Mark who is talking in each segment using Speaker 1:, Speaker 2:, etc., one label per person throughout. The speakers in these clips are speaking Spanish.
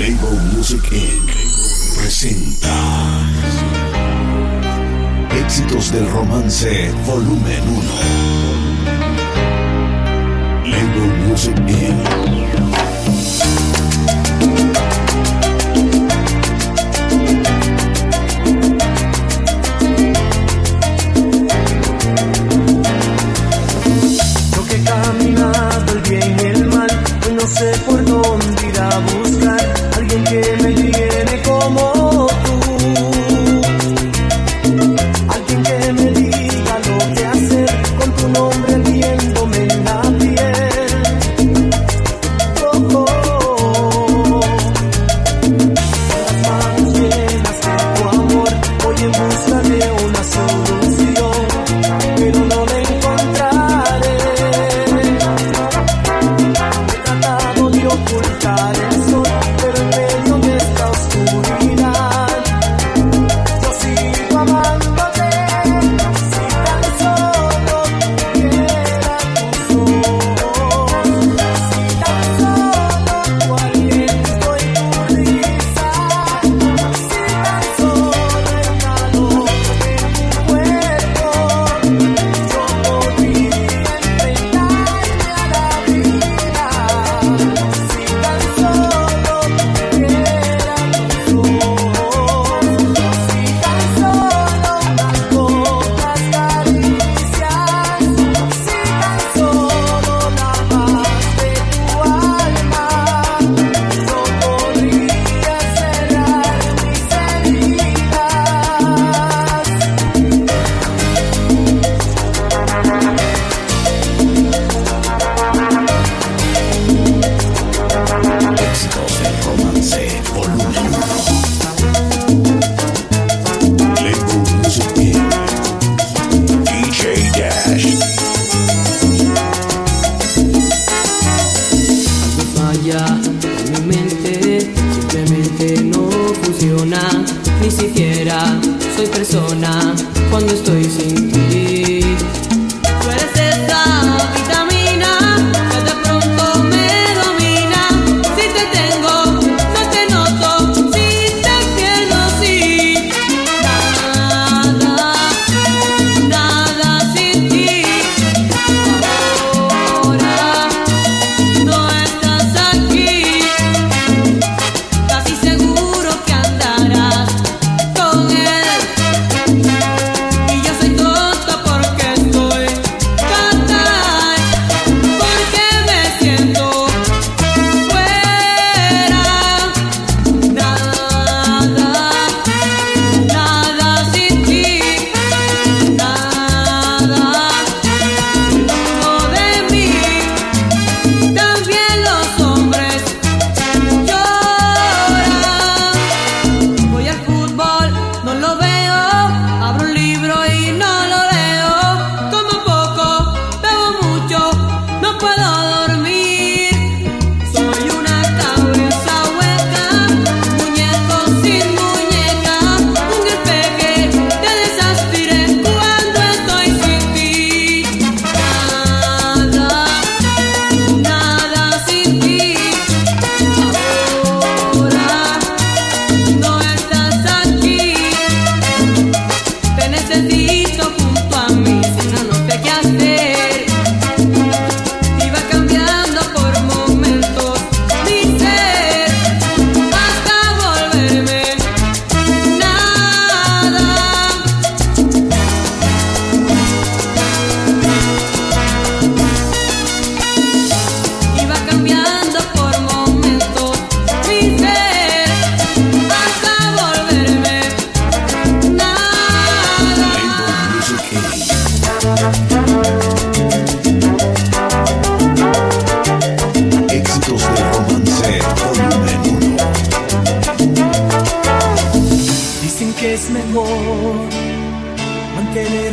Speaker 1: Label Music Inc. presenta Éxitos del Romance Volumen 1. Label Music Inc.
Speaker 2: Lo que caminas del bien y el mal, hoy no sé.
Speaker 3: ni siquiera soy persona cuando estoy sin ti.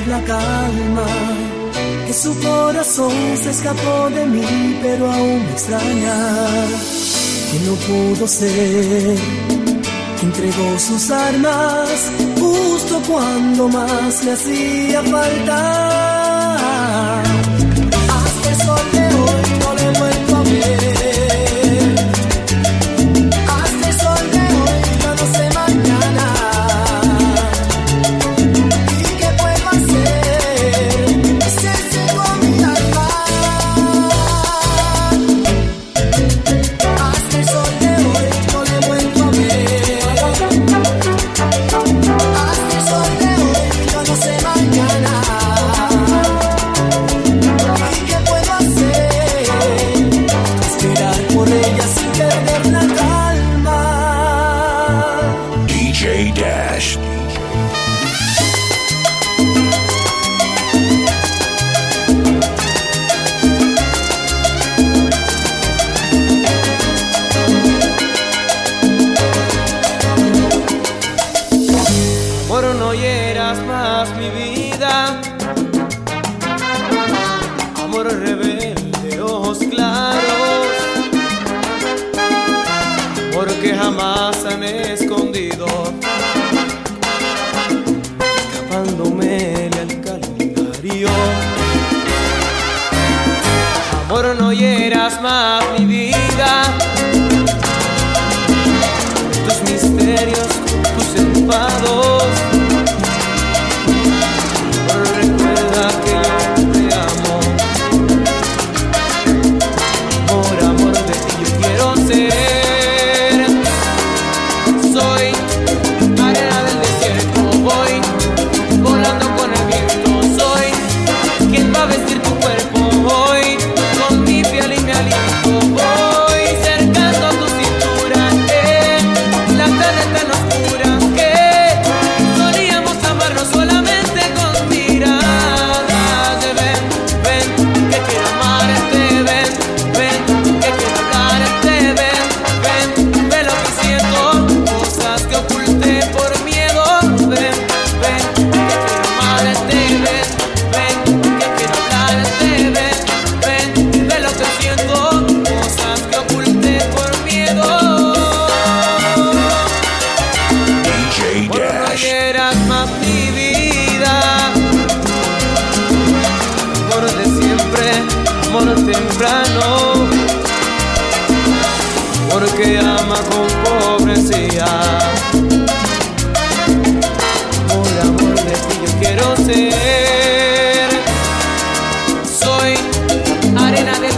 Speaker 2: la calma, que su corazón se escapó de mí, pero aún me extraña, que no pudo ser, que entregó sus armas justo cuando más le hacía falta.
Speaker 4: Amor, no hieras más mi vida,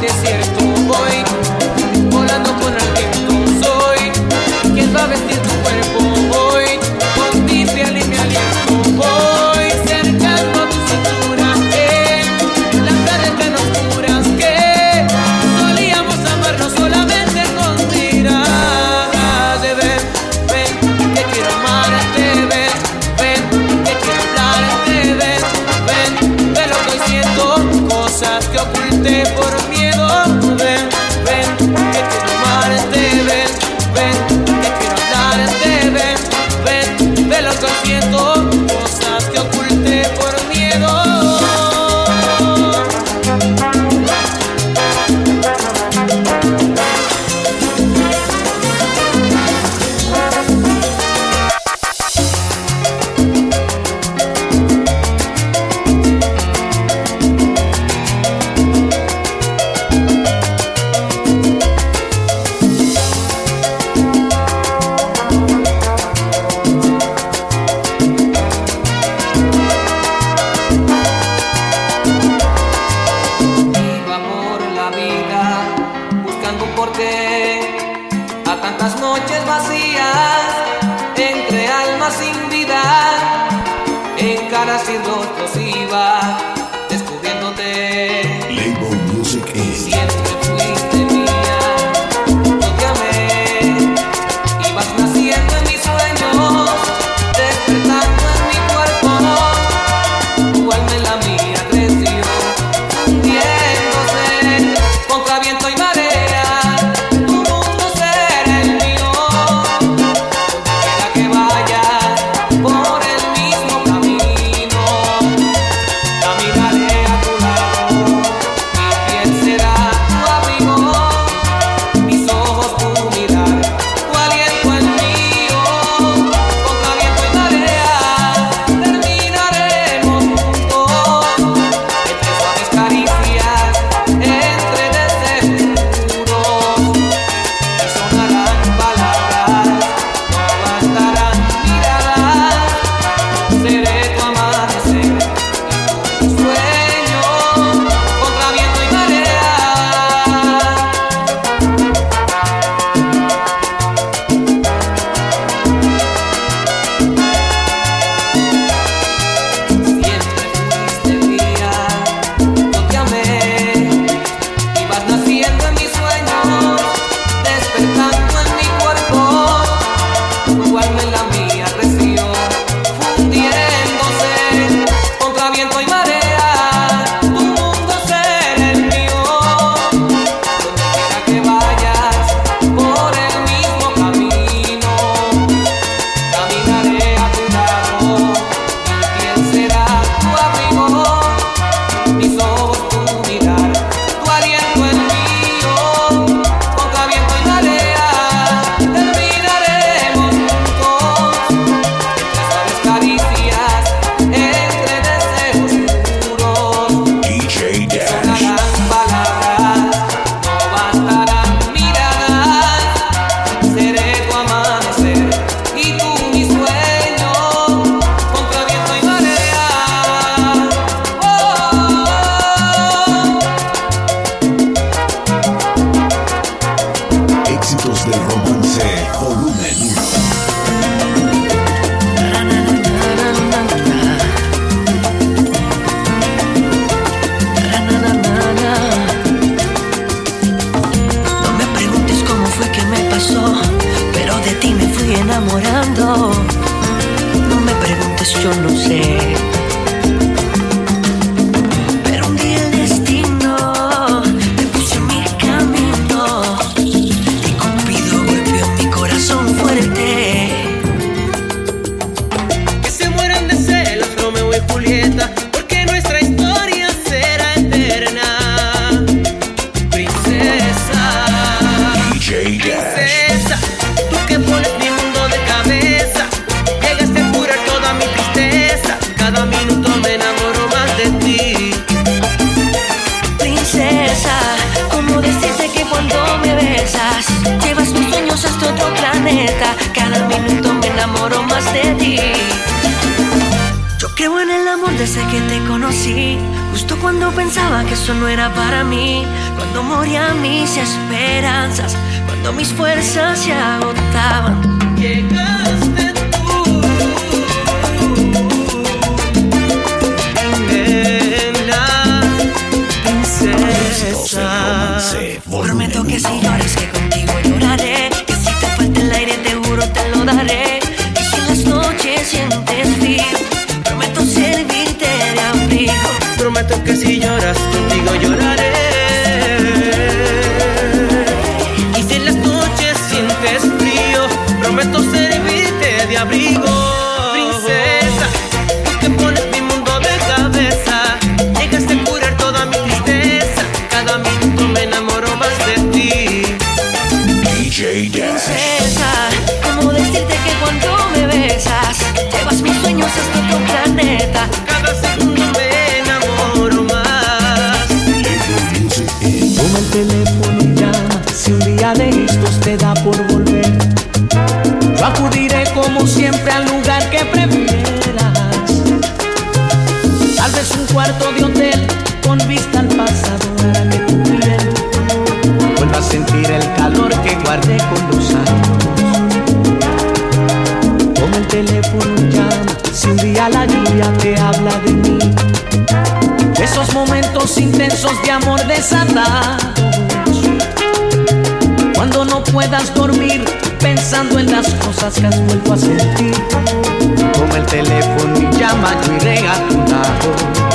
Speaker 4: desierto éxitos del romance,
Speaker 1: volumen 1.
Speaker 5: No me preguntes cómo fue que me pasó, pero de ti me fui enamorando. No me preguntes, yo no sé. Cuando pensaba que eso no era para mí, cuando morían mis esperanzas, cuando mis fuerzas se agotaban.
Speaker 4: Llegaste. tú.
Speaker 5: Prometo que si lloras que contigo lloraré Que si te falta el aire te juro te lo daré
Speaker 6: Siempre al lugar que prefieras. Tal vez un cuarto de hotel con vista al pasado hará que tu piel vuelva a sentir el calor que guardé con los años. Como el teléfono llama, si un día la lluvia te habla de mí. Esos momentos intensos de amor de desatados. Cuando no puedas dormir pensando en las cosas que has vuelto a sentir. Como el teléfono y llama y regatonado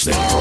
Speaker 1: Éxitos